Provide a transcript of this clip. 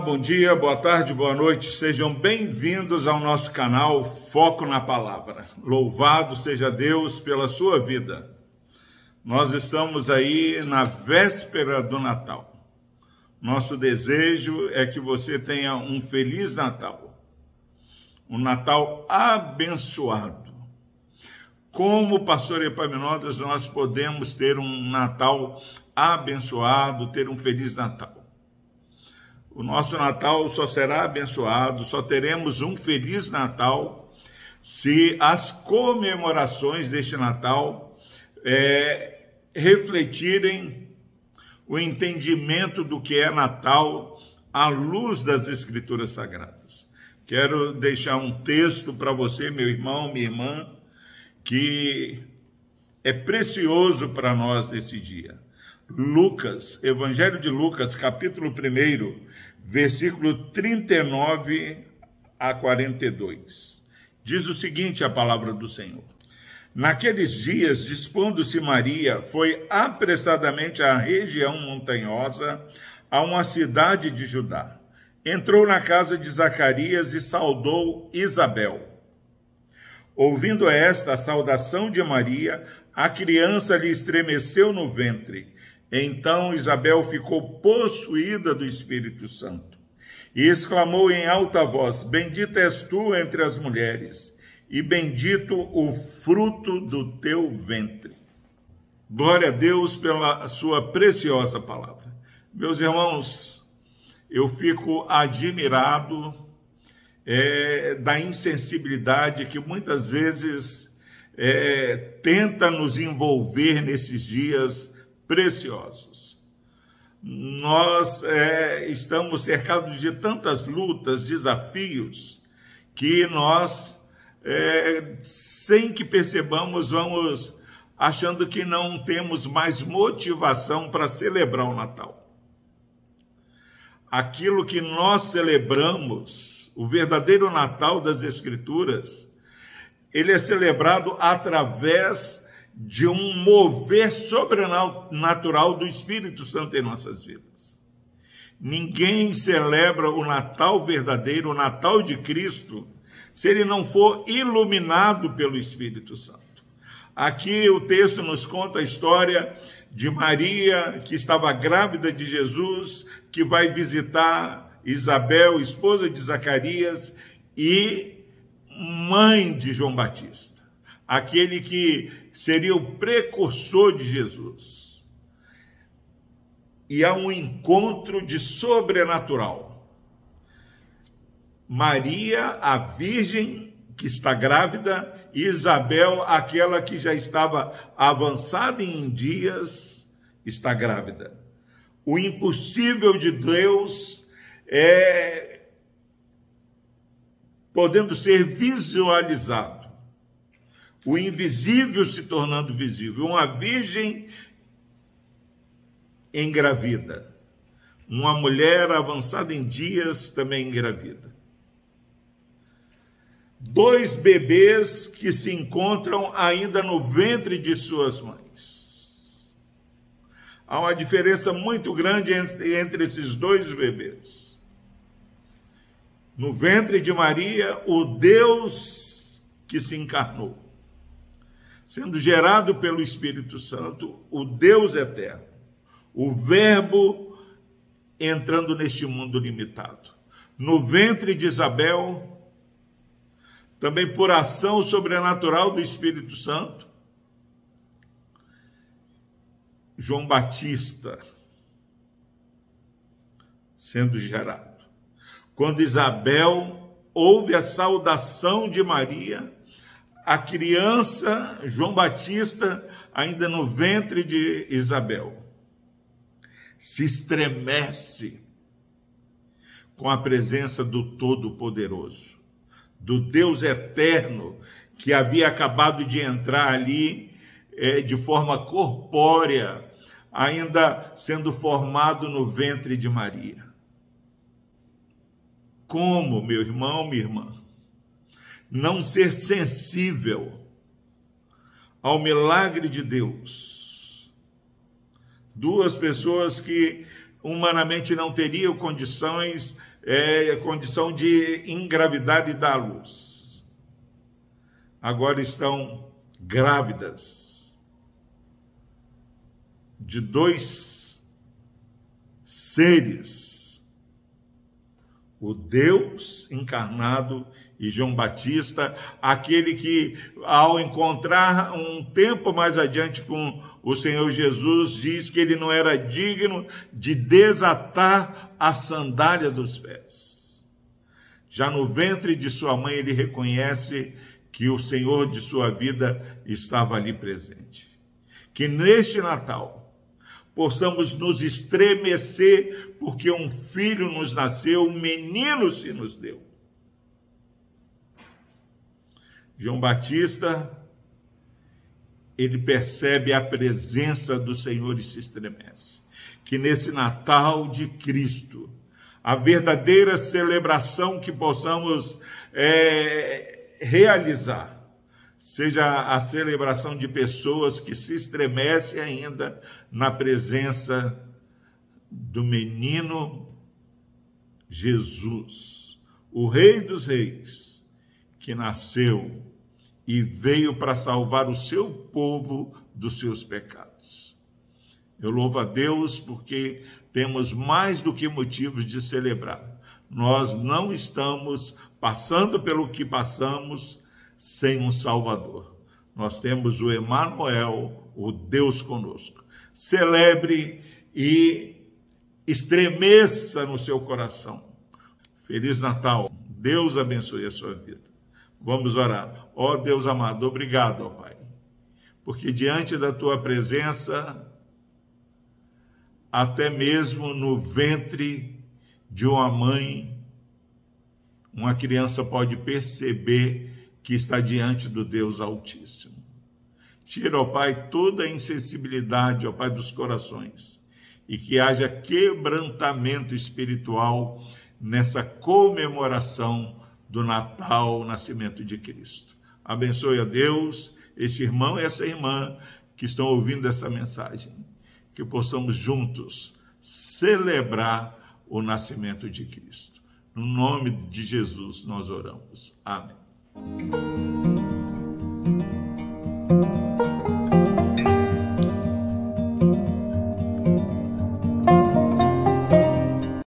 bom dia, boa tarde, boa noite. Sejam bem-vindos ao nosso canal Foco na Palavra. Louvado seja Deus pela sua vida. Nós estamos aí na véspera do Natal. Nosso desejo é que você tenha um feliz Natal. Um Natal abençoado. Como pastor Epaminondas, nós podemos ter um Natal abençoado, ter um feliz Natal. O nosso Natal só será abençoado, só teremos um feliz Natal se as comemorações deste Natal é, refletirem o entendimento do que é Natal à luz das Escrituras Sagradas. Quero deixar um texto para você, meu irmão, minha irmã, que é precioso para nós nesse dia. Lucas, Evangelho de Lucas, capítulo 1, versículo 39 a 42. Diz o seguinte a palavra do Senhor: Naqueles dias, dispondo-se Maria, foi apressadamente à região montanhosa, a uma cidade de Judá. Entrou na casa de Zacarias e saudou Isabel. Ouvindo esta saudação de Maria, a criança lhe estremeceu no ventre então Isabel ficou possuída do Espírito Santo e exclamou em alta voz: Bendita és tu entre as mulheres, e bendito o fruto do teu ventre. Glória a Deus pela sua preciosa palavra. Meus irmãos, eu fico admirado é, da insensibilidade que muitas vezes é, tenta nos envolver nesses dias preciosos. Nós é, estamos cercados de tantas lutas, desafios, que nós, é, sem que percebamos, vamos achando que não temos mais motivação para celebrar o Natal. Aquilo que nós celebramos, o verdadeiro Natal das Escrituras, ele é celebrado através de um mover sobrenatural do Espírito Santo em nossas vidas. Ninguém celebra o Natal verdadeiro, o Natal de Cristo, se ele não for iluminado pelo Espírito Santo. Aqui o texto nos conta a história de Maria, que estava grávida de Jesus, que vai visitar Isabel, esposa de Zacarias, e mãe de João Batista aquele que seria o precursor de Jesus. E há um encontro de sobrenatural. Maria, a virgem que está grávida, Isabel, aquela que já estava avançada em dias, está grávida. O impossível de Deus é podendo ser visualizado o invisível se tornando visível. Uma virgem engravida. Uma mulher avançada em dias também engravida. Dois bebês que se encontram ainda no ventre de suas mães. Há uma diferença muito grande entre esses dois bebês. No ventre de Maria, o Deus que se encarnou sendo gerado pelo Espírito Santo, o Deus eterno, o Verbo entrando neste mundo limitado. No ventre de Isabel, também por ação sobrenatural do Espírito Santo, João Batista sendo gerado. Quando Isabel ouve a saudação de Maria, a criança João Batista, ainda no ventre de Isabel, se estremece com a presença do Todo-Poderoso, do Deus eterno que havia acabado de entrar ali é, de forma corpórea, ainda sendo formado no ventre de Maria. Como, meu irmão, minha irmã, não ser sensível ao milagre de Deus. Duas pessoas que humanamente não teriam condições é, condição de engravidar e dar luz. Agora estão grávidas de dois seres, o Deus encarnado e João Batista, aquele que, ao encontrar um tempo mais adiante com o Senhor Jesus, diz que ele não era digno de desatar a sandália dos pés. Já no ventre de sua mãe, ele reconhece que o Senhor de sua vida estava ali presente. Que neste Natal possamos nos estremecer porque um filho nos nasceu, um menino se nos deu João Batista, ele percebe a presença do Senhor e se estremece. Que nesse Natal de Cristo, a verdadeira celebração que possamos é, realizar, seja a celebração de pessoas que se estremecem ainda na presença do menino Jesus, o Rei dos Reis, que nasceu e veio para salvar o seu povo dos seus pecados. Eu louvo a Deus porque temos mais do que motivos de celebrar. Nós não estamos passando pelo que passamos sem um Salvador. Nós temos o Emanuel, o Deus conosco. Celebre e estremeça no seu coração. Feliz Natal. Deus abençoe a sua vida. Vamos orar. Ó oh, Deus amado, obrigado, ó oh, Pai, porque diante da tua presença, até mesmo no ventre de uma mãe, uma criança pode perceber que está diante do Deus Altíssimo. Tira, ó Pai, toda a insensibilidade, ó Pai, dos corações e que haja quebrantamento espiritual nessa comemoração do Natal, o nascimento de Cristo. Abençoe a Deus, esse irmão e essa irmã que estão ouvindo essa mensagem. Que possamos juntos celebrar o nascimento de Cristo. No nome de Jesus nós oramos. Amém. Thank you.